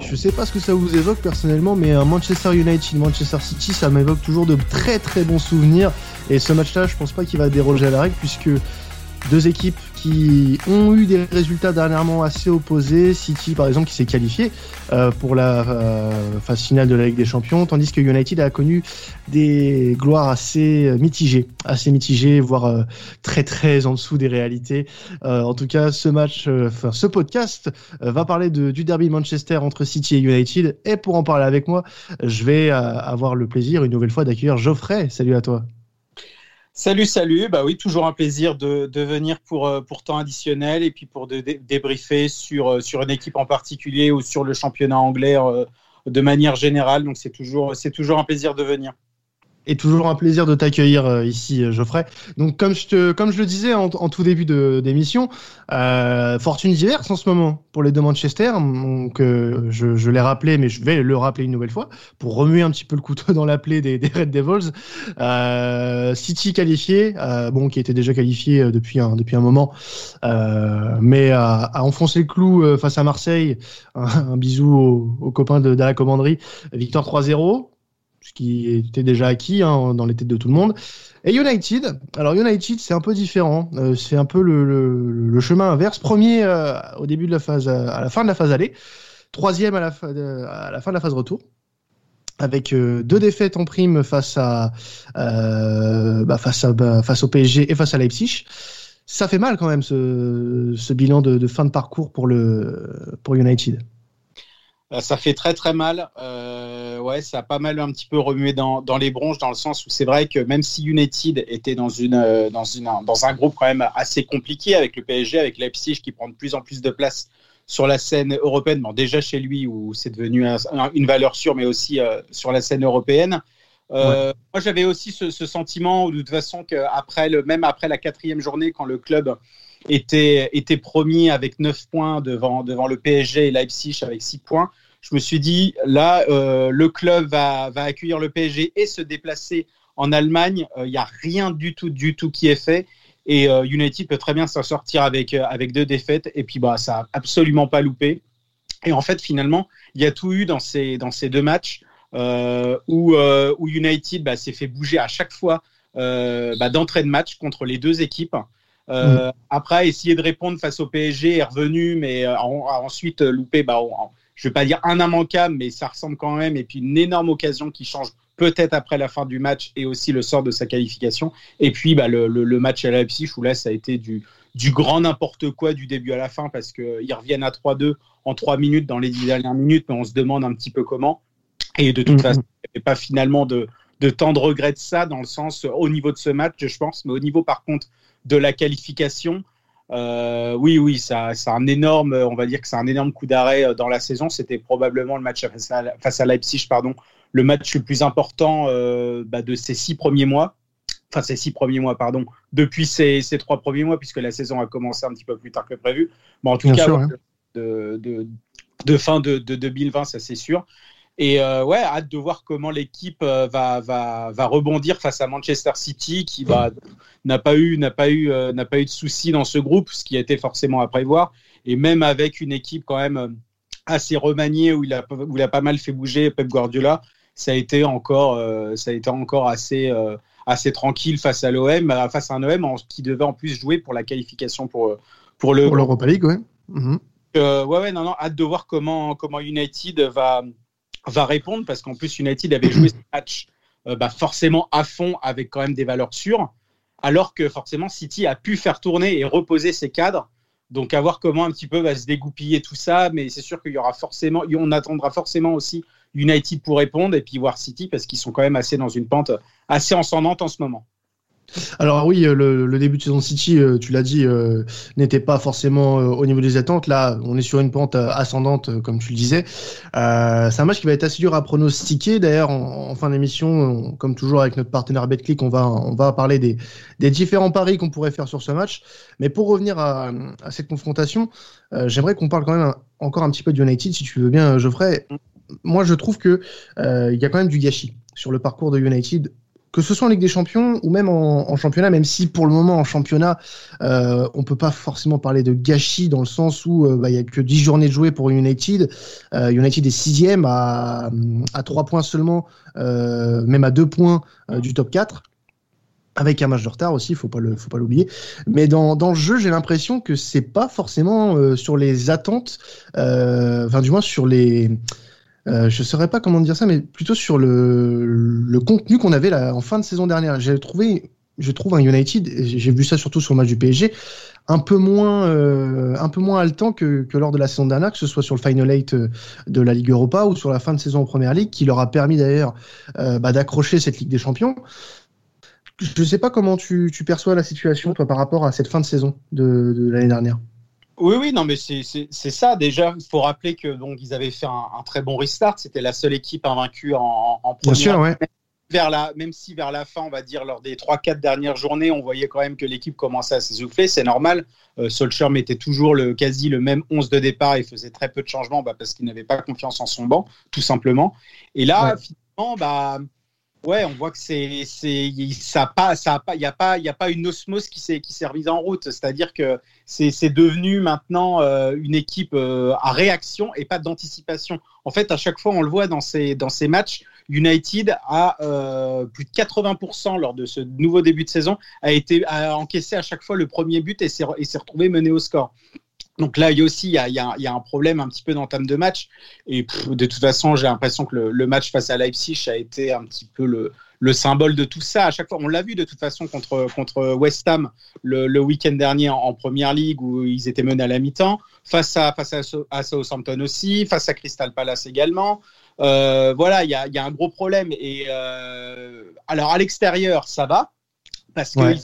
je sais pas ce que ça vous évoque personnellement, mais un Manchester United, Manchester City, ça m'évoque toujours de très très bons souvenirs. Et ce match-là, je pense pas qu'il va déroger à la règle, puisque deux équipes qui ont eu des résultats dernièrement assez opposés. City, par exemple, qui s'est qualifié euh, pour la euh, phase finale de la Ligue des Champions, tandis que United a connu des gloires assez mitigées, assez mitigées, voire euh, très très en dessous des réalités. en tout cas, ce match, enfin ce podcast va parler de, du derby Manchester entre City et United. Et pour en parler avec moi, je vais avoir le plaisir une nouvelle fois d'accueillir Geoffrey. Salut à toi. Salut, salut. Bah oui, toujours un plaisir de, venir pour, euh, pour temps additionnel et puis pour débriefer sur, euh, sur une équipe en particulier ou sur le championnat anglais euh, de manière générale. Donc c'est toujours, c'est toujours un plaisir de venir et toujours un plaisir de t'accueillir euh, ici, euh, Geoffrey. Donc, comme je, te, comme je le disais en, tout début d'émission, euh, fortune diverse en ce moment pour les deux Manchester. Donc, euh, je, je l'ai rappelé, mais je vais le rappeler une nouvelle fois pour remuer un petit peu le couteau dans la plaie des, des Red Devils. Euh, City qualifié, bon, qui était déjà qualifié depuis un, depuis un moment, mais a, a, enfoncé le clou face à Marseille. Un, bisou aux, aux copains de, de la commanderie. Victoire 3-0 ce qui était déjà acquis hein, dans les têtes de tout le monde. Et United, alors United c'est un peu différent, euh, c'est un peu le, chemin inverse. Premier euh, au début de la phase, à la fin de la phase aller, troisième à la, fin de la phase retour avec euh, deux défaites en prime face à, bah, bah, face au PSG et face à Leipzig. Ça fait mal quand même ce, bilan de, fin de parcours pour, le, pour United. Ça fait très très mal. Ouais, ça a pas mal un petit peu remué dans, dans les bronches, dans le sens où c'est vrai que même si United était dans, une, euh, dans, une, dans un groupe quand même assez compliqué avec le PSG, avec Leipzig qui prend de plus en plus de place sur la scène européenne, bon, déjà chez lui où c'est devenu une valeur sûre, mais aussi euh, sur la scène européenne. Euh, moi, j'avais aussi ce, ce, sentiment, de toute façon, qu'après le, même après la quatrième journée, quand le club était, était promis avec 9 points devant, devant le PSG et Leipzig avec 6 points, je me suis dit, là, euh, le club va, va, accueillir le PSG et se déplacer en Allemagne. Il euh, n'y a rien du tout, du tout qui est fait. Et euh, United peut très bien s'en sortir avec, avec deux défaites. Et puis, bah, ça n'a absolument pas loupé. Et en fait, finalement, il y a tout eu dans ces, dans ces deux matchs où, où United bah, s'est fait bouger à chaque fois bah, d'entrée de match contre les deux équipes. Mm. Après, essayer de répondre face au PSG est revenu, mais a ensuite loupé bah, je ne vais pas dire un immanquable, mais ça ressemble quand même. Et puis une énorme occasion qui change peut-être après la fin du match et aussi le sort de sa qualification. Et puis bah, le, match à Leipzig où là, ça a été du, du grand n'importe quoi du début à la fin parce qu'ils reviennent à 3-2 en 3 minutes dans les 10 dernières minutes, mais on se demande un petit peu comment. Et de toute mm-hmm. façon, il n'y avait pas finalement de, de temps de regret de ça dans le sens au niveau de ce match, je pense, mais au niveau par contre de la qualification. Euh, oui, oui, ça, c'est un énorme, on va dire que c'est un énorme coup d'arrêt euh, dans la saison. C'était probablement le match face à, face à, Leipzig, pardon, le match le plus important euh, bah, de ces six premiers mois. Enfin, ces six premiers mois, pardon, depuis ces, ces, trois premiers mois, puisque la saison a commencé un petit peu plus tard que prévu. Bon, en tout cas, de, de, de, fin de, de 2020, ça c'est sûr. Et euh, ouais, hâte de voir comment l'équipe euh, va, va, va, rebondir face à Manchester City, qui n'a pas eu n'a pas eu euh, n'a pas eu de soucis dans ce groupe, ce qui a été forcément à prévoir. Et même avec une équipe quand même assez remaniée où il a où il a pas mal fait bouger Pep Guardiola, ça a été encore ça a été encore assez assez tranquille face à l'OM, face à un OM qui devait en plus jouer pour la qualification pour pour le pour l'Europa League, ouais. Mhm. ouais ouais non non, hâte de voir comment comment United va va répondre parce qu'en plus United avait joué ce match euh, bah, forcément à fond avec quand même des valeurs sûres, alors que forcément City a pu faire tourner et reposer ses cadres. Donc à voir comment un petit peu va se dégoupiller tout ça, mais c'est sûr qu'il y aura forcément, on attendra forcément aussi United pour répondre et puis voir City parce qu'ils sont quand même assez dans une pente assez ascendante en ce moment. Alors oui, euh, le, début de saison City, euh, tu l'as dit, euh, n'était pas forcément au niveau des attentes. Là, on est sur une pente ascendante, comme tu le disais. c'est un match qui va être assez dur à pronostiquer. D'ailleurs, en, fin d'émission, comme toujours avec notre partenaire BetClick, on va, on va parler des, des différents paris qu'on pourrait faire sur ce match. Mais pour revenir à, cette confrontation, j'aimerais qu'on parle quand même encore un petit peu de United, si tu veux bien, Geoffrey. Moi, je trouve que il y a quand même du gâchis sur le parcours de United que ce soit en Ligue des Champions ou même en, championnat, même si pour le moment en championnat, euh, on peut pas forcément parler de gâchis dans le sens où euh, bah, il y a que 10 journées de jouer pour United. Euh, United est sixième à, à 3 points seulement, euh, même à 2 points du top 4 avec un match de retard aussi, pas le, faut pas l'oublier. Mais dans, le jeu, j'ai l'impression que c'est pas forcément sur les attentes, enfin du moins sur les, euh, je ne saurais pas comment dire ça, mais plutôt sur le, le contenu qu'on avait là, en fin de saison dernière. J'ai trouvé, je trouve un United, j'ai vu ça surtout sur le match du PSG, un peu moins, euh, un peu moins haletant que, que, lors de la saison dernière, que ce soit sur le Final 8 euh, de la Ligue Europa ou sur la fin de saison en Première Ligue, qui leur a permis d'ailleurs euh, bah, d'accrocher cette Ligue des Champions. Je ne sais pas comment tu, tu, perçois la situation, toi, par rapport à cette fin de saison de, de l'année dernière. Oui, oui, non, mais c'est ça. Déjà, il faut rappeler que donc ils avaient fait un, très bon restart. C'était la seule équipe invaincue en, en première. Bien sûr, ouais. Vers la, même si vers la fin, on va dire lors des 3-4 dernières journées, on voyait quand même que l'équipe commençait à s'essouffler, c'est normal. Euh, Solskjaer mettait toujours le, quasi le même 11 de départ et faisait très peu de changements bah, parce qu'il n'avait pas confiance en son banc, tout simplement. Et là, finalement, bah, ouais, on voit que c'est, c'est, ça pas, ça pas, il n'y a pas, il y a pas une osmose qui s'est, qui s'est remise en route. C'est-à-dire que c'est, c'est devenu maintenant euh, une équipe euh, à réaction et pas d'anticipation. En fait, à chaque fois, on le voit dans ces, dans ces matchs, United a euh, plus de 80% lors de ce nouveau début de saison a été a encaissé à chaque fois le premier but et s'est, et s'est retrouvé mené au score. Donc là, il y a aussi il y a, il y a, un problème un petit peu d'entame de match. Et de toute façon, j'ai l'impression que le, match face à Leipzig a été un petit peu le, le symbole de tout ça. À chaque fois, on l'a vu de toute façon contre, contre West Ham le, le week-end dernier en, Première Ligue où ils étaient menés à la mi-temps. Face à, face à, Southampton aussi, face à Crystal Palace également. Euh, voilà, il y a, y a, un gros problème. Et euh, alors à l'extérieur, ça va parce qu'ils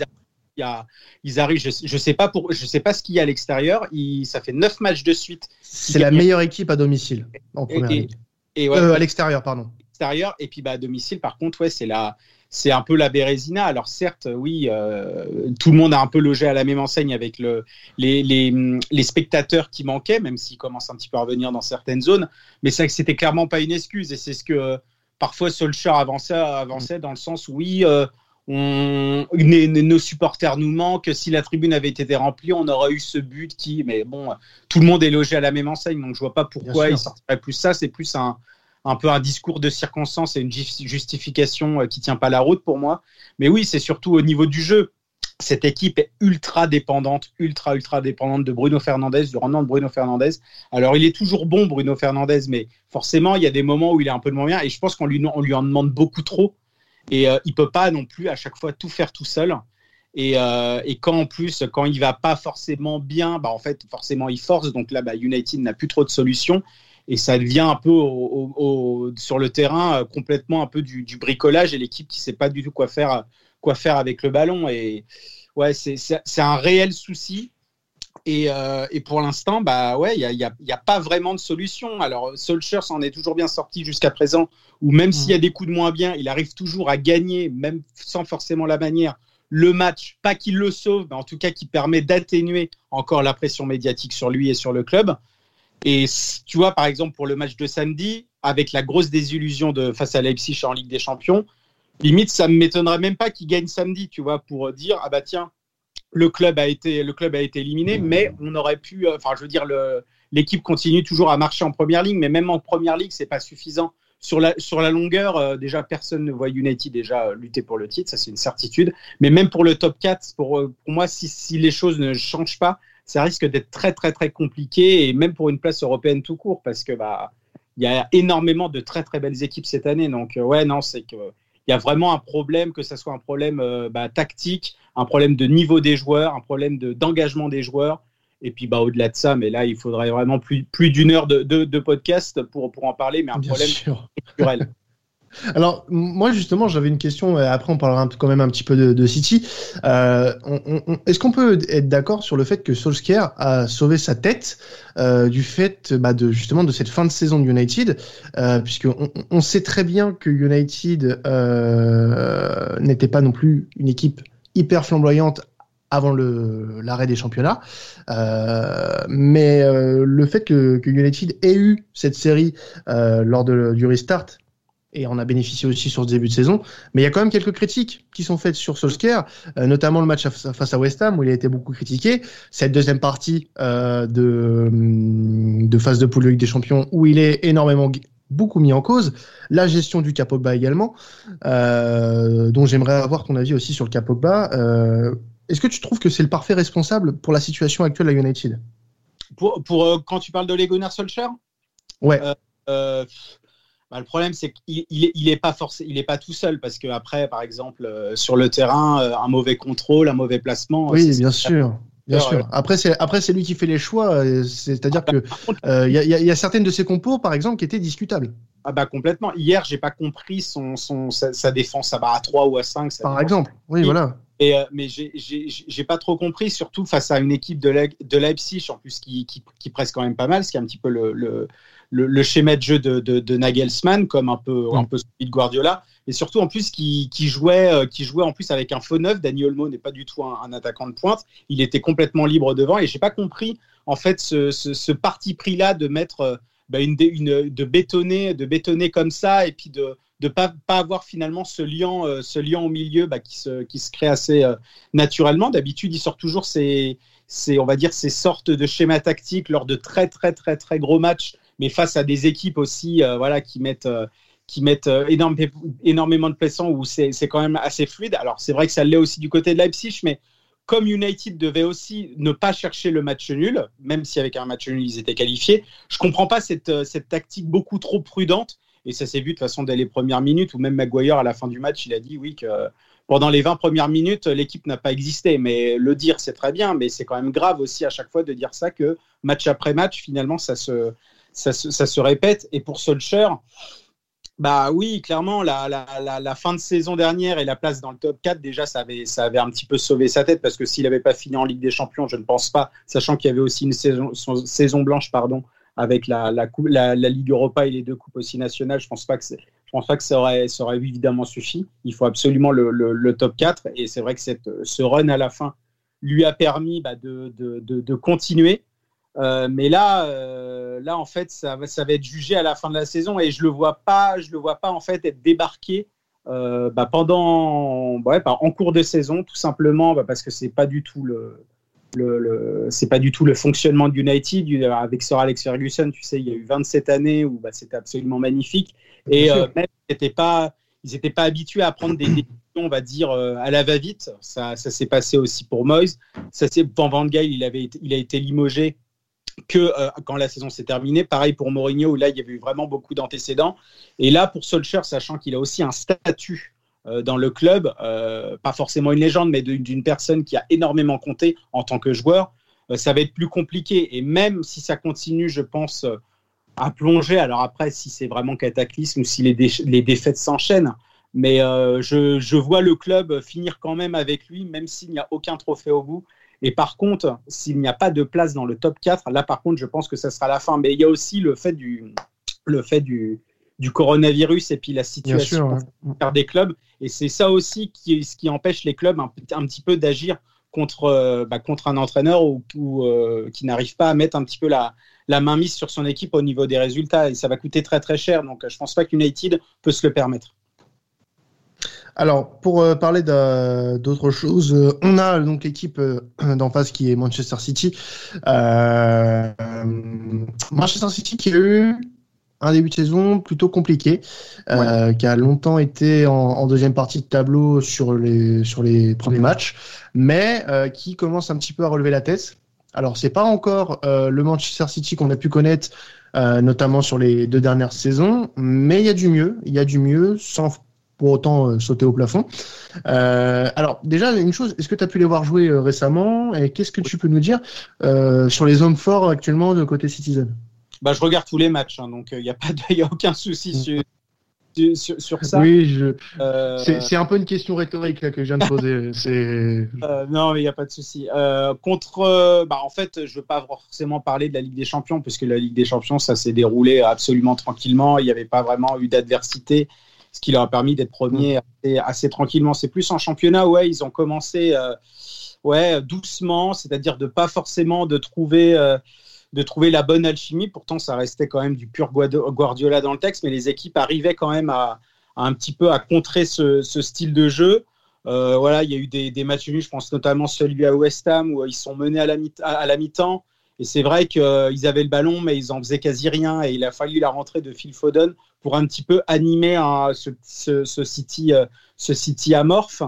ils arrivent, je, ne sais pas pour, je sais pas ce qu'il y a à l'extérieur. Ça fait neuf matchs de suite. C'est la meilleure équipe à domicile en première et, Et euh, à l'extérieur, pardon. Extérieur et puis bah à domicile, par contre, ouais, c'est la, c'est un peu la Bérésina. Alors certes, oui, euh, tout le monde a un peu logé à la même enseigne avec le, les, les, les spectateurs qui manquaient, même s'ils commencent un petit peu à revenir dans certaines zones. Mais c'est que c'était clairement pas une excuse et c'est ce que parfois Solskjaer avançait, avançait dans le sens où oui, euh, on, nos supporters nous manquent. Si la tribune avait été remplie, on aurait eu ce but qui. Mais bon, tout le monde est logé à la même enseigne, donc je vois pas pourquoi il sortirait plus ça. C'est plus un, un peu un discours de circonstance et une justification euh, qui tient pas la route pour moi. Mais oui, c'est surtout au niveau du jeu. Cette équipe est ultra dépendante, ultra, ultra dépendante de Bruno Fernandez, du rendement de Bruno Fernandez. Alors, il est toujours bon, Bruno Fernandez, mais forcément, il y a des moments où il est un peu de bien. Et je pense qu'on lui, on lui en demande beaucoup trop. Et euh, il peut pas non plus à chaque fois tout faire tout seul. Et, euh, quand en plus, quand il va pas forcément bien, bah en fait, forcément, il force. Donc là, bah, United n'a plus trop de solutions. Et ça devient un peu au, au, sur le terrain euh, complètement un peu du, du bricolage et l'équipe qui sait pas du tout quoi faire, quoi faire avec le ballon. Et ouais, c'est un réel souci. Et, euh, et, pour l'instant, bah ouais, il n'y a, a, y a, pas vraiment de solution. Alors, Solskjaer s'en est toujours bien sorti jusqu'à présent, ou même s'il y a mm. des coups de moins bien, il arrive toujours à gagner, même sans forcément la manière, le match. Pas qu'il le sauve, mais en tout cas qui permet d'atténuer encore la pression médiatique sur lui et sur le club. Et tu vois, par exemple, pour le match de samedi, avec la grosse désillusion de face à Leipzig en Ligue des Champions, limite, ça ne m'étonnerait même pas qu'il gagne samedi, tu vois, pour dire ah bah tiens, le club a été, le club a été éliminé, mais on aurait pu, euh, enfin, je veux dire, l'équipe continue toujours à marcher en première ligue, mais même en première ligue, c'est pas suffisant. Sur la, sur la longueur, euh, déjà, personne ne voit United déjà euh, lutter pour le titre, ça c'est une certitude. Mais même pour le top 4, pour, pour moi, si, si les choses ne changent pas, ça risque d'être très, très, très compliqué, et même pour une place européenne tout court, parce que bah, il y a énormément de très, très belles équipes cette année. Donc, ouais, non, c'est que il y a vraiment un problème, que ce soit un problème euh, bah, tactique, un problème de niveau des joueurs, un problème d'engagement des joueurs. Et puis bah, au-delà de ça, mais là, il faudrait vraiment plus, plus d'une heure de, de, podcast pour, pour en parler, mais un problème structurel. Alors, moi, justement, j'avais une question, après, on parlera quand même un petit peu de, City. Euh, Est-ce qu'on peut être d'accord sur le fait que Solskjaer a sauvé sa tête euh, du fait bah, de justement de cette fin de saison de United, euh, puisqu'on on sait très bien que United n'était pas non plus une équipe hyper flamboyante avant l'arrêt des championnats. Mais le fait que, United ait eu cette série lors du restart et on a bénéficié aussi sur ce début de saison. Mais il y a quand même quelques critiques qui sont faites sur Solskjaer, euh, notamment le match face à West Ham où il a été beaucoup critiqué. Cette deuxième partie euh, de, de phase de poule de Ligue des Champions où il est énormément beaucoup mis en cause. La gestion du Capogba également, euh, dont j'aimerais avoir ton avis aussi sur le Capogba. Est-ce que tu trouves que c'est le parfait responsable pour la situation actuelle à United? Pour, pour quand tu parles de Legoner Solskjaer? Ouais. Euh, euh, bah, le problème, c'est qu'il il est, pas forcé, il est pas tout seul parce que après, par exemple, euh, sur le terrain, euh, un mauvais contrôle, un mauvais placement. Oui, bien sûr. Bien sûr. Après, c'est après c'est lui qui fait les choix. C'est-à-dire que il y, a, y, a certaines de ses compos, par exemple, qui étaient discutables. Ah bah complètement. Hier, j'ai pas compris son, son sa, sa, défense à 3 ou à 5. Par exemple. Oui, voilà. Et, euh, mais j'ai pas trop compris, surtout face à une équipe de, Le de Leipzig, en plus qui, qui, qui, presse quand même pas mal, ce qui est un petit peu le, le, le, le schéma de jeu de, de, de, Nagelsmann, comme un peu, un peu celui de Guardiola. Et surtout, en plus, qui, qui, jouait, euh, qui jouait en plus avec un faux neuf. Danny Olmo n'est pas du tout un, un, attaquant de pointe. Il était complètement libre devant. Et j'ai pas compris, en fait, ce, ce, ce parti pris-là de mettre, bah, une, une, de bétonner, de bétonner comme ça, et puis de de pas pas avoir finalement ce lien euh, ce lien au milieu bah, qui se qui se crée assez euh, naturellement d'habitude il sort toujours ces ces on va dire ces sortes de schémas tactiques lors de très très très très gros matchs mais face à des équipes aussi euh, voilà qui mettent qui mettent énorme, énormément de plaisants où c'est quand même assez fluide alors c'est vrai que ça l'est aussi du côté de Leipzig mais comme United devait aussi ne pas chercher le match nul, même si avec un match nul ils étaient qualifiés, je comprends pas cette, cette tactique beaucoup trop prudente et ça s'est vu de toute façon dès les premières minutes, où même Maguire, à la fin du match, il a dit oui que pendant les 20 premières minutes, l'équipe n'a pas existé. Mais le dire, c'est très bien, mais c'est quand même grave aussi à chaque fois de dire ça que match après match, finalement, ça se, ça se, répète. Et pour Solskjaer, bah oui, clairement, la, fin de saison dernière et la place dans le top 4, déjà, ça avait, un petit peu sauvé sa tête parce que s'il n'avait pas fini en Ligue des Champions, je ne pense pas, sachant qu'il y avait aussi une saison, blanche, pardon, avec la, Ligue Europa et les deux coupes aussi nationales, je je pense pas que ça aurait, évidemment suffi. Il faut absolument le, top 4 et c'est vrai que cette, ce run à la fin lui a permis bah, de, continuer. Euh, mais là, euh, là en fait, ça va, ça va être jugé à la fin de la saison et je le vois pas, je le vois pas en fait être débarqué euh, bah, pendant, ouais, bah, en cours de saison, tout simplement bah, parce que c'est pas du tout le, le, le c'est pas du tout le fonctionnement d'United avec Sir Alex Ferguson tu sais il y a eu 27 années où c'était absolument magnifique. Et même ils pas ils n'étaient pas habitués à prendre des décisions on va dire à la va-vite. Ça, ça s'est passé aussi pour Moyes. Ça c'est Van Van Gaal il avait été, il a été limogé que euh, quand la saison s'est terminée pareil pour Mourinho où là il y avait eu vraiment beaucoup d'antécédents et là pour Solskjaer sachant qu'il a aussi un statut euh, dans le club, euh, pas forcément une légende, mais d'une personne qui a énormément compté en tant que joueur, ça va être plus compliqué. Et même si ça continue, je pense, à plonger, alors après, si c'est vraiment cataclysme ou si les, dé les défaites s'enchaînent, mais je, vois le club finir quand même avec lui, même s'il n'y a aucun trophée au bout. Et par contre, s'il n'y a pas de place dans le top 4, là par contre, je pense que ça sera la fin. Mais il y a aussi le fait du, le fait du, du coronavirus et puis la situation sûr, ouais. des clubs. Et c'est ça aussi qui, ce qui empêche les clubs un, un petit peu d'agir contre, euh, bah, contre un entraîneur ou, ou euh, qui n'arrive pas à mettre un petit peu la, la main mise sur son équipe au niveau des résultats. Et ça va coûter très très cher. Donc je pense pas qu'United peut se le permettre. Alors, pour euh, parler d'autres choses, euh, on a donc l'équipe euh, d'en face qui est Manchester City. Manchester City qui a eu un début de saison plutôt compliqué, ouais. qui a longtemps été en, en, deuxième partie de tableau sur les, sur les premiers matchs, mais qui commence un petit peu à relever la tête. Alors, c'est pas encore le Manchester City qu'on a pu connaître, notamment sur les deux dernières saisons, mais il y a du mieux, il y a du mieux sans pour autant euh, sauter au plafond. alors, déjà, une chose, est-ce que tu as pu les voir jouer récemment? Et qu'est-ce que tu peux nous dire sur les hommes forts actuellement de côté Citizen? Bah, je regarde tous les matchs, hein, donc il euh, n'y a, pas de, y a aucun souci sur, sur, sur, ça. Oui, je... euh... c'est un peu une question rhétorique là, que je viens de poser. euh, non, mais il n'y a pas de souci. Euh, contre, bah, en fait, je ne veux pas forcément parler de la Ligue des Champions, puisque la Ligue des Champions, ça s'est déroulé absolument tranquillement. Il n'y avait pas vraiment eu d'adversité, ce qui leur a permis d'être premiers assez, assez, tranquillement. C'est plus en championnat, ouais, ils ont commencé ouais, doucement, c'est-à-dire de pas forcément de trouver de trouver la bonne alchimie. Pourtant, ça restait quand même du pur Guardiola dans le texte, mais les équipes arrivaient quand même à, un petit peu à contrer ce, style de jeu. Euh, voilà, il y a eu des, matchs nuls, je pense notamment celui à West Ham où ils sont menés à la mi-temps. Et c'est vrai qu'ils avaient le ballon, mais ils en faisaient quasi rien. Et il a fallu la rentrée de Phil Foden pour un petit peu animer ce, City, euh, ce City amorphe.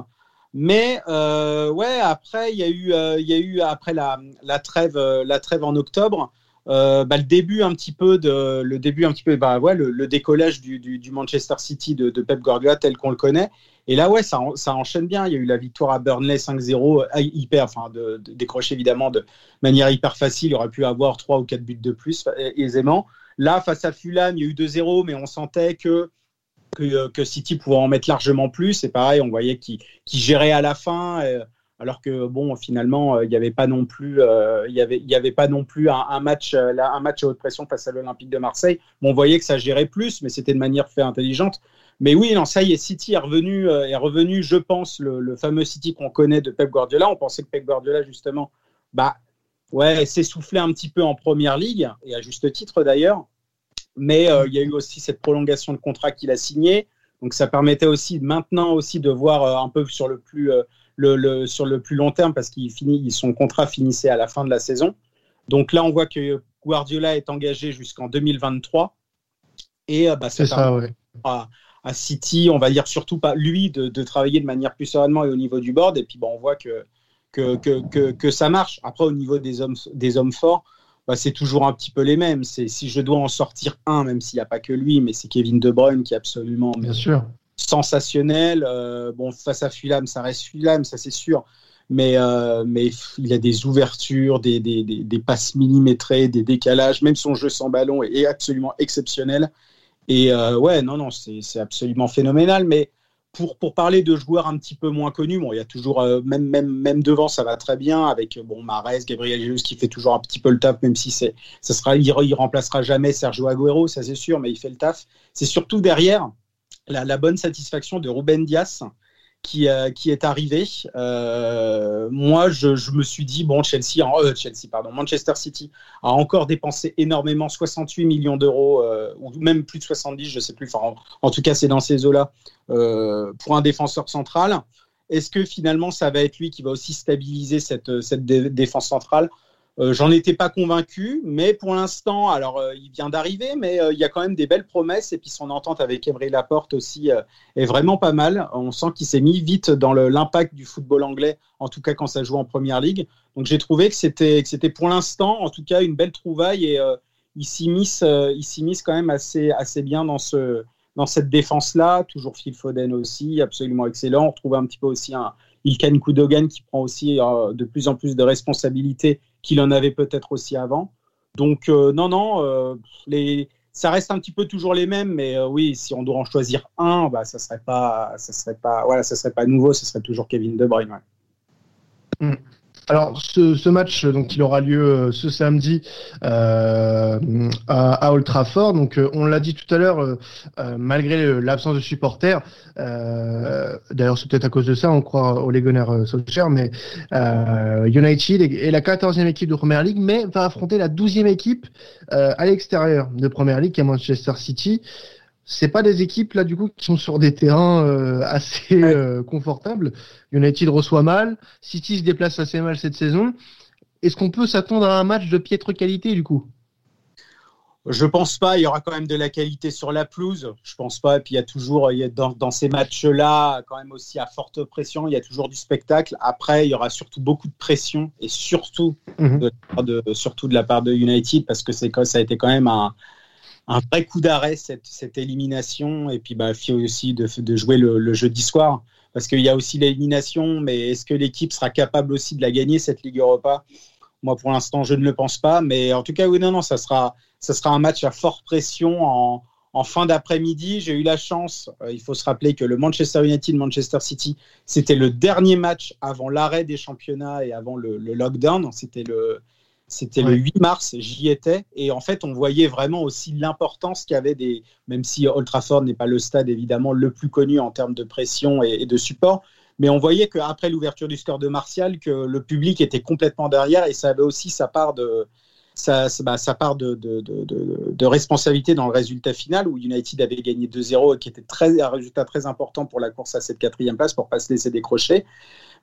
Mais euh, ouais, après, il y a eu, il y a eu après la, trêve, la trêve en octobre, euh, bah, le début un petit peu de le début un petit peu bah ouais le, décollage du, Manchester City de, de, Pep Guardiola tel qu'on le connaît. Et là ouais ça, ça enchaîne bien. Il y a eu la victoire à Burnley 5-0 euh, hyper enfin de, décrocher évidemment de manière hyper facile. Il aurait pu avoir 3 ou 4 buts de plus aisément. Là face à Fulham il y a eu 2-0 mais on sentait que que, City pouvait en mettre largement plus. C'est pareil, on voyait qu'il gérait à la fin alors que bon finalement euh, il n'y avait pas non plus euh, y avait pas non plus un, match euh, un match à haute pression face à l'Olympique de Marseille. On voyait que ça gérait plus mais c'était de manière fait intelligente. Mais oui non ça y est City est revenu est revenu je pense le, fameux City qu'on connaît de Pep Guardiola. On pensait que Pep Guardiola justement bah ouais s'essoufflait un petit peu en première ligue et à juste titre d'ailleurs. Mais il y a eu aussi cette prolongation de contrat qu'il a signé donc ça permettait aussi maintenant aussi de voir un peu sur le plus le, sur le plus long terme parce qu'il finit, son contrat finissait à la fin de la saison. Donc là, on voit que Guardiola est engagé jusqu'en 2023. Et euh, bah, ça, ça à, City, on va dire surtout pas lui, de, travailler de manière plus sereinement et au niveau du board. Et puis bon, on voit que, que, que, que, ça marche. Après, au niveau des hommes, des hommes forts, bah, c'est toujours un petit peu les mêmes. C'est si je dois en sortir un, même s'il n'y a pas que lui, mais c'est Kevin De Bruyne qui est absolument Bien sûr sensationnel. Euh, bon, face à Fulham, ça reste Fulham, ça c'est sûr. Mais, euh, mais il a des ouvertures, des, des, des, passes millimétrées, des décalages. Même son jeu sans ballon est, absolument exceptionnel. Et euh, ouais, non, non, c'est absolument phénoménal. Mais pour, pour parler de joueurs un petit peu moins connus, bon, il y a toujours, même, même, même devant, ça va très bien avec bon, Mares, Gabriel Jesus qui fait toujours un petit peu le taf, même si ça sera, il, il remplacera jamais Sergio Agüero, ça c'est sûr, mais il fait le taf. C'est surtout derrière la, bonne satisfaction de Ruben Dias qui, euh, est arrivé. Euh, moi, je, me suis dit, bon, Chelsea, euh, Chelsea, pardon, Manchester City a encore dépensé énormément, 68 millions d'euros, ou même plus de 70, je ne sais plus, en, tout cas, c'est dans ces eaux-là, pour un défenseur central. Est-ce que finalement, ça va être lui qui va aussi stabiliser cette défense centrale? Euh, j'en étais pas convaincu, mais pour l'instant, alors euh, il vient d'arriver, mais euh, il y a quand même des belles promesses et puis son entente avec Emery Laporte aussi est vraiment pas mal. On sent qu'il s'est mis vite dans l'impact du football anglais, en tout cas quand ça joue en première ligue. Donc j'ai trouvé que c'était pour l'instant, en tout cas, une belle trouvaille et il s'immisce il quand même assez bien dans ce dans cette défense là. Toujours Phil Foden aussi, absolument excellent. On retrouve un petit peu aussi un Ilkan Kudogan qui prend aussi de plus en plus de responsabilités qu'il en avait peut-être aussi avant. Donc euh, non, non, euh, les, ça reste un petit peu toujours les mêmes, mais euh, oui, si on doit en choisir un, bah, ça serait pas, ça serait pas, voilà, ça serait pas nouveau, ce serait toujours Kevin De Bruyne. Mm. Alors, ce, match, donc, il aura lieu euh, ce samedi euh, à, Old Trafford. Donc, euh, on l'a dit tout à l'heure, malgré l'absence de supporters, d'ailleurs, c'est peut-être à cause de ça, on croit au légionnaire Solskjaer, mais United est, la 14e équipe de Première League, mais va affronter la 12e équipe à l'extérieur de Première League, qui est Manchester City c'est pas des équipes là du coup qui sont sur des terrains euh, assez euh, confortables. United reçoit mal, City se déplace assez mal cette saison. Est-ce qu'on peut s'attendre à un match de piètre qualité du coup? Je pense pas. Il y aura quand même de la qualité sur la pelouse. Je pense pas. Et puis il y a toujours, il y a dans, dans, ces matchs-là, quand même aussi à forte pression, il y a toujours du spectacle. Après, il y aura surtout beaucoup de pression et surtout, mhm. de, de, surtout de la part de United parce que c'est ça a été quand même un, un vrai coup d'arrêt cette, élimination. Et puis bah aussi de, jouer le, le, jeudi soir. Parce qu'il y a aussi l'élimination mais est-ce que l'équipe sera capable aussi de la gagner cette Ligue Europa? Moi pour l'instant je ne le pense pas. Mais en tout cas oui non non ça sera ça sera un match à forte pression en, en fin d'après-midi. J'ai eu la chance euh, il faut se rappeler que le Manchester United Manchester City c'était le dernier match avant l'arrêt des championnats et avant le, le lockdown. C'était le c'était le 8 mars, j'y étais, et en fait, on voyait vraiment aussi l'importance qu'il y avait des. Même si Old Trafford n'est pas le stade évidemment le plus connu en termes de pression et, de support, mais on voyait qu'après l'ouverture du score de Martial, que le public était complètement derrière et ça avait aussi sa part de, ça, bah, ça part de, de, de, de, responsabilité dans le résultat final où United avait gagné 2-0 et qui était très, un résultat très important pour la course à cette quatrième place pour pas se laisser décrocher.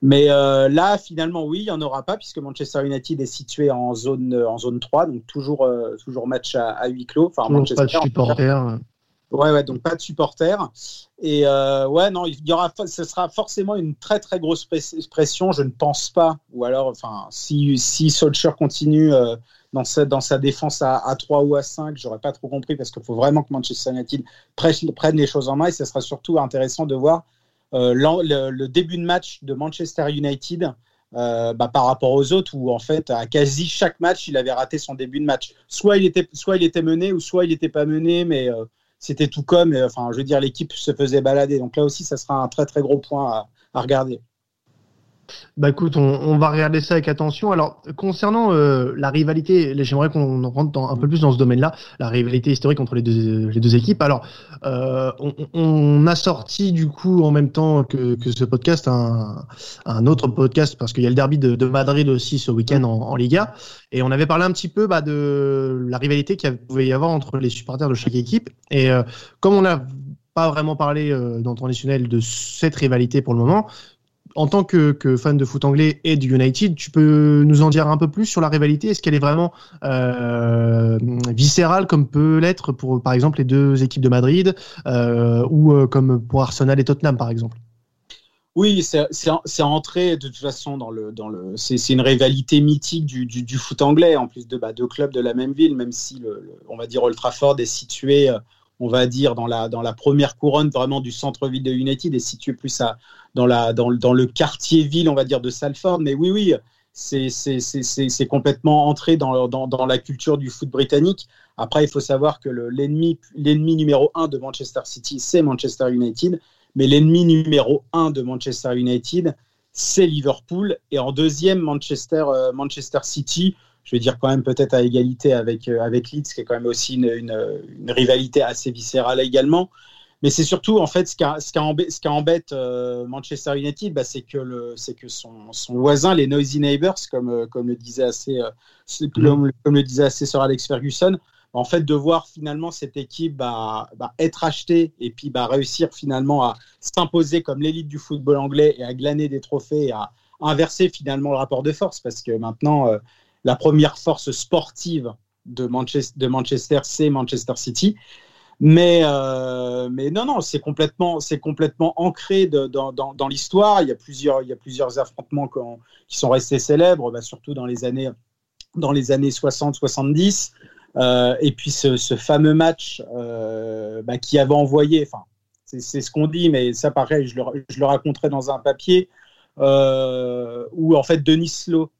Mais euh, là, finalement, oui, il n'y en aura pas puisque Manchester United est situé en zone, en zone 3, donc toujours, euh, toujours match à, huis clos. Enfin, Manchester, pas de supporters. Ouais, ouais, donc pas de supporters. Et euh, ouais, non, il y aura, ce sera forcément une très très grosse pression. Je ne pense pas, ou alors, enfin, si si Solskjaer continue euh, dans sa défense à, à 3 ou à 5, j'aurais pas trop compris parce qu'il faut vraiment que Manchester United prenne les choses en main. Et ce sera surtout intéressant de voir euh, le, début de match de Manchester United. Euh, bah, par rapport aux autres où en fait à quasi chaque match il avait raté son début de match soit il était soit il était mené ou soit il n'était pas mené mais euh, c'était tout comme, enfin, je veux dire, l'équipe se faisait balader. Donc là aussi, ça sera un très très gros point à regarder. Bah écoute, on, va regarder ça avec attention. Alors concernant euh, la rivalité, j'aimerais qu'on rentre un peu plus dans ce domaine-là, la rivalité historique entre les deux, équipes. Alors euh, on, a sorti du coup en même temps que, ce podcast un, autre podcast parce qu'il y a le derby de, Madrid aussi ce week-end en, Liga et on avait parlé un petit peu bah, de la rivalité qu'il pouvait y avoir entre les supporters de chaque équipe. Et euh, comme on n'a pas vraiment parlé dans le traditionnel de cette rivalité pour le moment, en tant que, fan de foot anglais et du United, tu peux nous en dire un peu plus sur la rivalité? Est-ce qu'elle est vraiment euh, viscérale comme peut l'être pour, par exemple, les deux équipes de Madrid euh, ou euh, comme pour Arsenal et Tottenham, par exemple? Oui, c'est entré de toute façon dans le. C'est une rivalité mythique du, foot anglais, en plus de bah, deux clubs de la même ville, même si, on va dire, Old Trafford est situé on va dire, dans la, première couronne vraiment du centre-ville de United, est situé plus dans, le quartier-ville, on va dire, de Salford. Mais oui, oui, c'est complètement entré dans, la culture du foot britannique. Après, il faut savoir que l'ennemi numéro un de Manchester City, c'est Manchester United. Mais l'ennemi numéro un de Manchester United, c'est Liverpool. Et en deuxième, Manchester, euh, Manchester City je vais dire quand même peut-être à égalité avec, euh, avec Leeds, qui est quand même aussi une, une, rivalité assez viscérale également. Mais c'est surtout, en fait, ce qui, ce qui, embête euh, Manchester United, bah, c'est que, le, que son, son, voisin, les Noisy Neighbors, comme, euh, comme, le, disait assez, comme, le disait assez Sir Alex Ferguson, en fait, de voir finalement cette équipe bah, bah, être achetée et puis bah, réussir finalement à s'imposer comme l'élite du football anglais et à glaner des trophées et à inverser finalement le rapport de force parce que maintenant, la première force sportive de Manchester, c'est Manchester City. Mais, euh, non, non, c'est complètement, ancré dans, l'histoire. Il, y a plusieurs, affrontements qui sont restés célèbres, bah, surtout dans les années, dans les années 60-70. Euh, et puis ce, fameux match euh, bah, qui avait envoyé, c'est ce qu'on dit, mais ça pareil, je le, raconterai dans un papier, où en fait Denis Slow,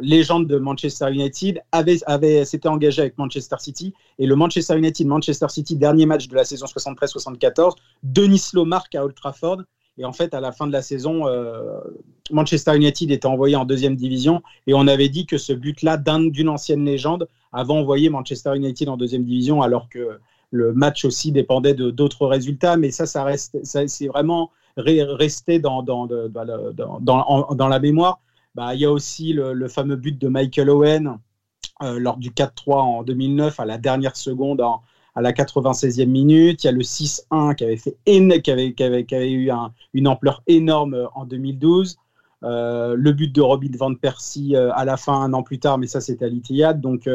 légende de Manchester United, avait, avait, s'était engagé avec Manchester City. Et le Manchester United, Manchester City, dernier match de la saison 73-74, Denis Lowe marque à Old Trafford. Et en fait, à la fin de la saison, euh, Manchester United était envoyé en deuxième division. Et on avait dit que ce but-là, d'une ancienne légende, avait envoyé Manchester United en deuxième division, alors que le match aussi dépendait de d'autres résultats. Mais ça, ça reste, c'est vraiment resté dans, dans la mémoire. Bah, il y a aussi le, fameux but de Michael Owen euh, lors du 4-3 en 2009 à la dernière seconde à la 96e minute. Il y a le 6-1 qui avait, fait qui qui avait, eu une ampleur énorme euh, en 2012. Euh, le but de Robin Van Persie à la fin, un an plus tard, mais ça c'était à l'Itihad. Donc,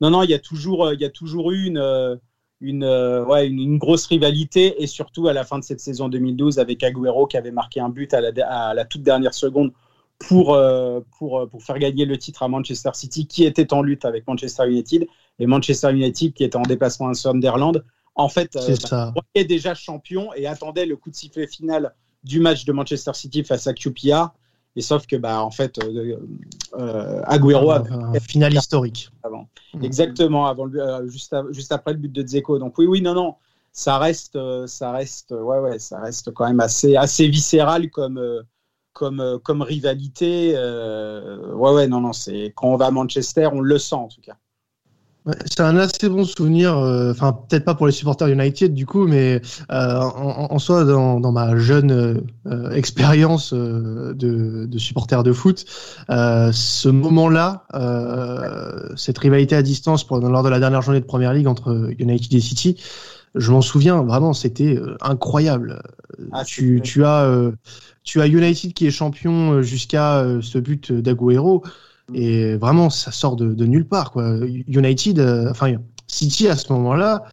non, non, il y a toujours, il y a toujours eu une, une, ouais, une, grosse rivalité et surtout à la fin de cette saison 2012 avec Agüero qui avait marqué un but à la toute dernière seconde pour, euh, pour, euh, pour faire gagner le titre à Manchester City, qui était en lutte avec Manchester United, et Manchester United qui était en déplacement à Sunderland. En fait, euh, bah, est déjà champion et attendait le coup de sifflet final du match de Manchester City face à QPR. Et sauf que, bah, en fait, euh, Agüero a un final historique. Avant. Mm. Exactement, avant, juste, juste après le but de Dzeko. Donc oui, oui, non, non, ça reste, ça reste, ouais, ouais, ça reste quand même assez, assez viscéral comme, comme, euh, comme rivalité. Euh, ouais, ouais, non, non, c'est quand on va à Manchester, on le sent en tout cas. c'est un assez bon souvenir, euh, enfin peut-être pas pour les supporters United du coup, mais en, soi dans, ma jeune expérience de, de, supporter de foot, ce moment-là, cette rivalité à distance pour, lors de la dernière journée de Première Ligue entre United et City, je m'en souviens vraiment, c'était incroyable. Ah, tu, tu, as tu as United qui est champion jusqu'à ce but d'Aguero. Et vraiment, ça sort de, nulle part. Quoi. United, euh, enfin City à ce moment-là,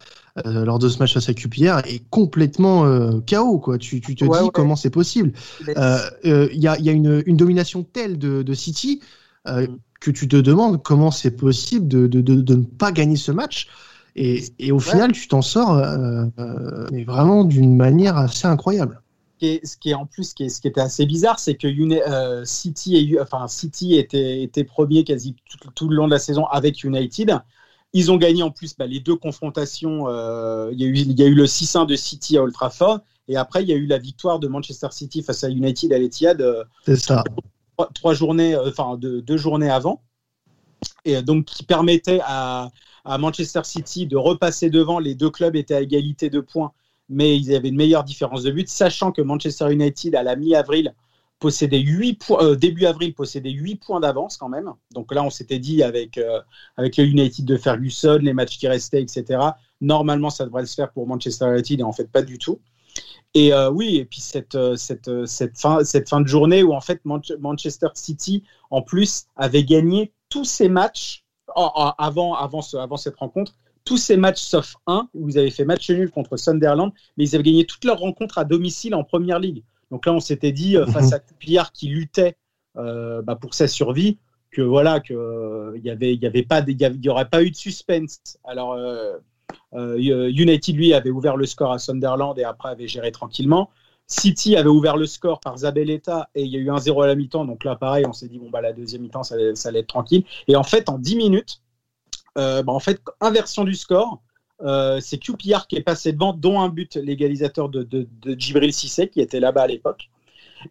euh, lors de ce match face à QPR, est complètement euh, chaos. Quoi. Tu, tu te dis comment c'est possible. Il y a, y, a, une, une, domination telle de, de City mm. que tu te demandes comment c'est possible de, ne pas gagner ce match. Et, et au final, tu t'en sors mais vraiment d'une manière assez incroyable ce qui est en plus, ce qui, était assez bizarre, c'est que euh, City, enfin, City était, était premier quasi tout, le long de la saison avec United. Ils ont gagné en plus bah, les deux confrontations. Euh, il, y a eu, il y a eu le 6-1 de City à Old Trafford. Et après, il y a eu la victoire de Manchester City face à United à l'Etihad. Euh, c'est ça. Trois, journées, enfin deux, journées avant. Et donc, qui permettait à, à Manchester City de repasser devant. Les deux clubs étaient à égalité de points mais ils avaient une meilleure différence de but, sachant que Manchester United, à la mi-avril, possédait 8 points, euh, début avril, possédait 8 points d'avance quand même. Donc là, on s'était dit avec, euh, avec le United de Ferguson, les matchs qui restaient, etc. Normalement, ça devrait se faire pour Manchester United et en fait, pas du tout. Et euh, oui, et puis cette, cette, cette, fin, cette fin de journée où en fait Manchester City, en plus, avait gagné tous ses matchs avant, avant, avant cette rencontre tous ces matchs sauf un, où ils avaient fait match nul contre Sunderland, mais ils avaient gagné toutes leurs rencontres à domicile en première ligue. Donc là, on s'était dit, euh, face mhm. à Coupillard qui luttait euh, bah, pour sa survie, que voilà, qu'il euh, n'y avait, y avait pas, y, aurait pas eu de suspense. Alors, United, lui, avait ouvert le score à Sunderland et après avait géré tranquillement. City avait ouvert le score par Zabeleta et il y a eu un 0 à la mi-temps. Donc là, pareil, on s'est dit, bon, bah, la deuxième mi-temps, ça, ça, allait être tranquille. Et en fait, en 10 minutes, euh, bah, en fait, inversion du score. Euh, c'est QPR qui est passé devant, dont un but légalisateur de, de, de Djibril Cissé, qui était là-bas à l'époque.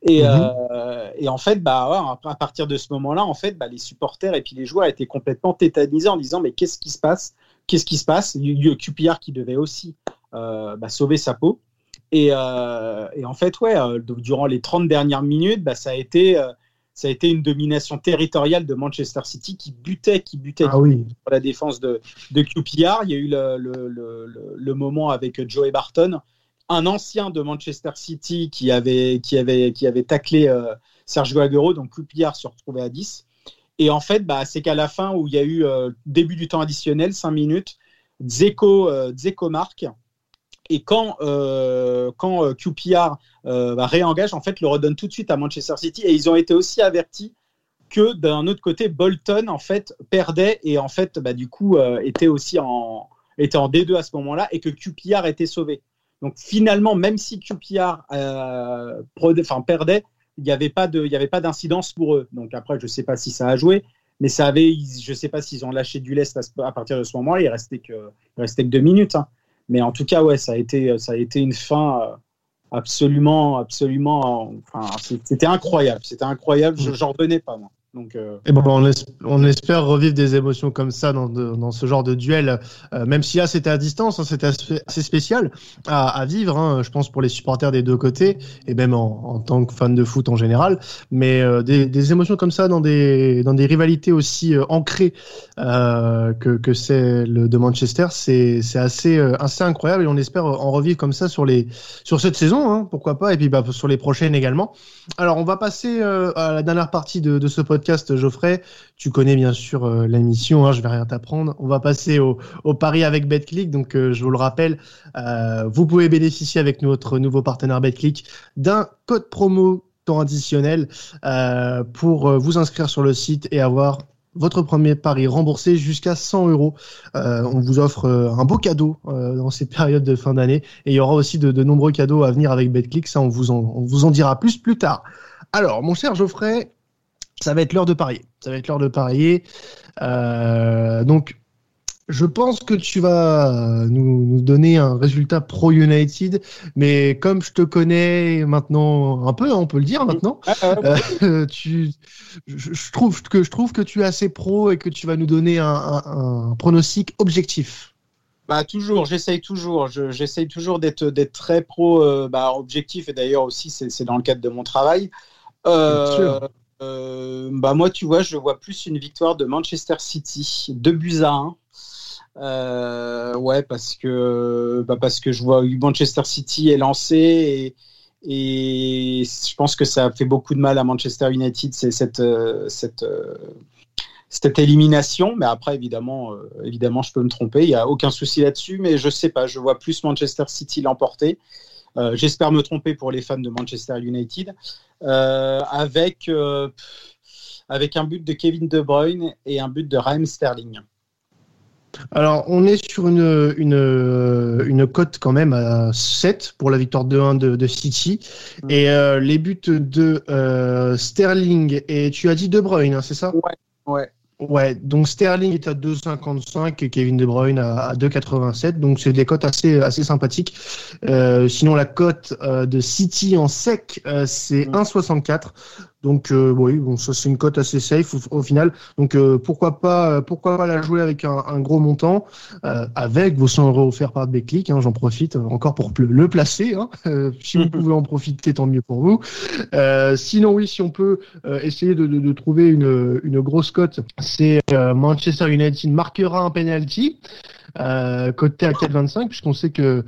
Et, mhm. euh, et, en fait, bah, à partir de ce moment-là, en fait, bah, les supporters et puis les joueurs étaient complètement tétanisés en disant mais qu'est-ce qui se passe? Qu'est-ce qui se passe? QPR qui devait aussi bah, sauver sa peau. Et, et, en fait, ouais, durant les 30 dernières minutes, bah, ça a été ça a été une domination territoriale de Manchester City qui butait, qui butait ah oui. la défense de, de QPR. Il y a eu le, le, le, moment avec Joey Barton, un ancien de Manchester City qui avait, qui avait, qui avait taclé euh, Sergio Aguero, donc QPR se retrouvait à 10. Et en fait, bah, c'est qu'à la fin où il y a eu euh, début du temps additionnel, 5 minutes, Zeko, euh, Zeko marque et quand, euh, quand euh, QPR euh, réengage, en fait, le redonne tout de suite à Manchester City. Et ils ont été aussi avertis que d'un autre côté, Bolton en fait perdait et en fait, bah, du coup, était aussi en, était en D2 à ce moment-là et que QPR était sauvé. Donc finalement, même si QPR perdait, il n'y avait pas de, il y avait pas d'incidence pour eux. Donc après, je ne sais pas si ça a joué, mais ça avait, je ne sais pas s'ils ont lâché du lest à, partir de ce moment-là. Il restait que, il restait que deux minutes. Hein. Mais en tout cas, ouais, ça a été, ça a été une fin euh, absolument, absolument. Enfin, c'était incroyable. C'était incroyable. Je n'en revenais pas, moi. Donc, euh, on, espère revivre des émotions comme ça dans, ce genre de duel, euh, même si là c'était à distance, hein, c'était assez spécial à, vivre, hein, je pense pour les supporters des deux côtés et même en, tant que fan de foot en général. Mais euh, des, émotions comme ça dans des rivalités aussi ancrées que, que celle de Manchester, c'est assez incroyable et on espère en revivre comme ça sur cette saison, hein, pourquoi pas, et puis bah, sur les prochaines également. Alors on va passer à la dernière partie de, de ce podcast podcast, Geoffrey. Tu connais bien sûr euh, l'émission, hein, je vais rien t'apprendre. On va passer au, pari avec BetClick. Donc, euh, je vous le rappelle, euh, vous pouvez bénéficier avec notre nouveau partenaire BetClick d'un code promo temps additionnel pour vous inscrire sur le site et avoir votre premier pari remboursé jusqu'à 100 euros. on vous offre un beau cadeau dans ces périodes de fin d'année et il y aura aussi de, nombreux cadeaux à venir avec BetClick. Ça, on vous en dira plus plus tard. Alors, mon cher Geoffrey, ça va être l'heure de parier. Ça va être l'heure de parier. Euh, donc, Je pense que tu vas nous, nous, donner un résultat pro United, mais comme je te connais maintenant un peu, on peut le dire maintenant, euh, tu, je, trouve que je trouve que tu es assez pro et que tu vas nous donner un, un, un pronostic objectif. Bah toujours, j'essaye toujours, j'essaye toujours d'être d'être très pro, euh, bah, objectif et d'ailleurs aussi c'est dans le cadre de mon travail. Euh, euh, bah moi tu vois, je vois plus une victoire de Manchester City, 2 buts à 1. Euh, ouais, parce que, bah parce que je vois Manchester City est lancé et, je pense que ça fait beaucoup de mal à Manchester United, c'est cette, euh, cette, cette élimination. Mais après, évidemment, évidemment, je peux me tromper. Il n'y a aucun souci là-dessus. Mais je sais pas. Je vois plus Manchester City l'emporter. J'espère me tromper pour les fans de Manchester United. avec, avec un but de Kevin De Bruyne et un but de Raheem Sterling. Alors, on est sur une, une, une cote quand même à 7 pour la victoire 2-1 de, City. Mm. Et euh, les buts de euh, Sterling et tu as dit De Bruyne, hein, c'est ça? Ouais, ouais. Ouais, donc Sterling est à 2,55 et Kevin De Bruyne à, 2,87. Donc c'est des cotes assez assez sympathiques. Euh, sinon la cote de City en sec c'est 1,64. Donc euh, oui, bon, ça c'est une cote assez safe au, final. Donc euh, pourquoi pas, euh, pourquoi pas la jouer avec un, gros montant, avec vos 100 euros offerts par Beclic. Hein, J'en profite encore pour le placer. Hein. si vous pouvez en profiter, tant mieux pour vous. sinon oui, si on peut essayer de, de, de, trouver une, une grosse cote, c'est Manchester United marquera un penalty. coté à 4,25 puisqu'on sait que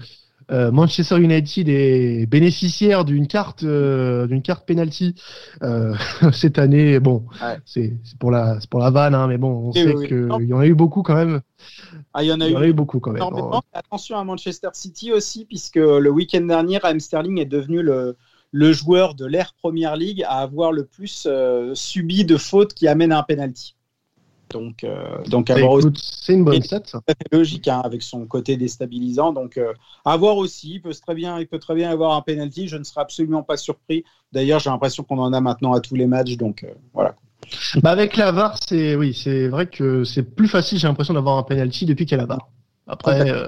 euh, Manchester United est bénéficiaire d'une carte euh, d'une carte penalty euh, cette année. Bon, c'est pour la pour la vanne, hein, mais bon, on sait qu'il y en a eu beaucoup quand même. Ah, il y en a, eu, beaucoup quand même. Attention à Manchester City aussi, puisque le week-end dernier, Sterling est devenu le le joueur de l'ère Première League à avoir le plus subi de fautes qui amènent à un penalty. Donc, euh, donc bah, c'est une bonne stat. logique hein, avec son côté déstabilisant. Donc, euh, à voir aussi. Il peut très bien, il peut très bien avoir un penalty. Je ne serais absolument pas surpris. D'ailleurs, j'ai l'impression qu'on en a maintenant à tous les matchs. Donc, euh, voilà. Bah avec la VAR, c'est oui, c'est vrai que c'est plus facile. J'ai l'impression d'avoir un penalty depuis qu'il y a la VAR. Après, euh,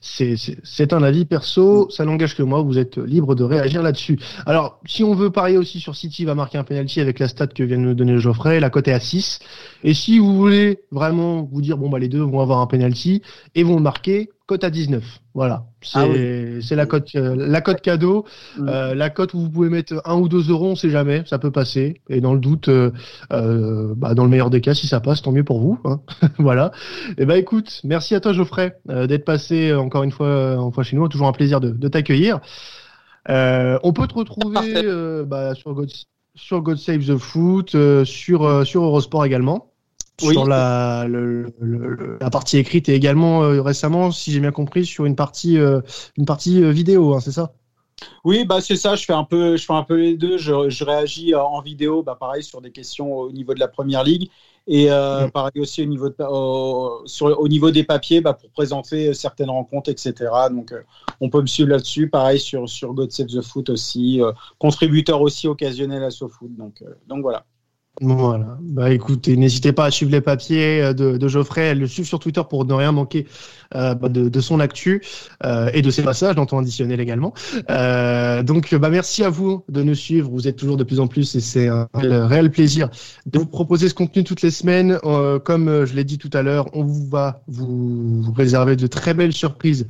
c'est un avis perso, ça n'engage que moi, vous êtes libre de réagir là-dessus. Alors, si on veut parier aussi sur City va marquer un penalty avec la stat que vient de nous donner Geoffrey, la cote est à 6. Et si vous voulez vraiment vous dire, bon, bah, les deux vont avoir un penalty et vont le marquer, cote à 19. Voilà. C'est ah la cote, euh, la cote cadeau. Mm. Euh, la cote où vous pouvez mettre un ou deux euros, on sait jamais, ça peut passer. Et dans le doute, euh, bah, dans le meilleur des cas, si ça passe, tant mieux pour vous. Hein. voilà. Et eh ben écoute, merci à toi Geoffrey d'être passé encore une fois, en fois chez nous. Toujours un plaisir de, de t'accueillir. on peut te retrouver bah, sur, God, sur God Save the Foot, sur, sur Eurosport également sur la, la partie écrite et également euh, récemment, si j'ai bien compris, sur une partie, euh, une partie euh, vidéo, hein, c'est ça? Oui, bah c'est ça. Je fais un peu, je fais un peu les deux. Je, je réagis en vidéo, bah pareil sur des questions au niveau de la première ligue et mm. pareil aussi au niveau de, sur, au niveau des papiers, bah, pour présenter certaines rencontres, etc. Donc on peut me suivre là-dessus. Pareil sur sur God Save the Foot aussi, contributeur aussi occasionnel à SoFoot. Donc donc voilà. Voilà. Bah écoutez, n'hésitez pas à suivre les papiers euh, de, Geoffrey, le suivre sur Twitter pour ne rien manquer euh, bah, de, de, son actu euh, et de ses passages dans ton additionnel également. Euh, donc bah merci à vous de nous suivre, vous êtes toujours de plus en plus et c'est un réel, plaisir de vous proposer ce contenu toutes les semaines. Euh, comme je l'ai dit tout à l'heure, on vous va vous réserver de très belles surprises,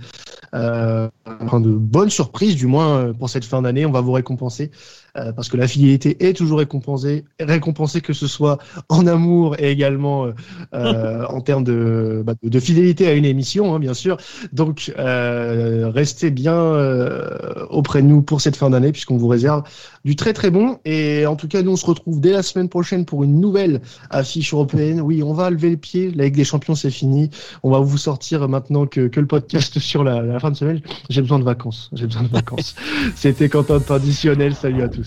enfin de bonnes surprises du moins pour cette fin d'année. On va vous récompenser. Euh, parce que la fidélité est toujours récompensée, récompensée que ce soit en amour et également euh, euh en termes de, bah, de, fidélité à une émission, hein, bien sûr. Donc, euh, restez bien auprès de nous pour cette fin d'année, puisqu'on vous réserve du très très bon. Et en tout cas, nous, on se retrouve dès la semaine prochaine pour une nouvelle affiche européenne. Oui, on va lever le pied. La Ligue des Champions, c'est fini. On va vous sortir maintenant que le podcast sur la, la fin de semaine. J'ai besoin de vacances. J'ai besoin de vacances. C'était Quentin Traditionnel. Salut à tous.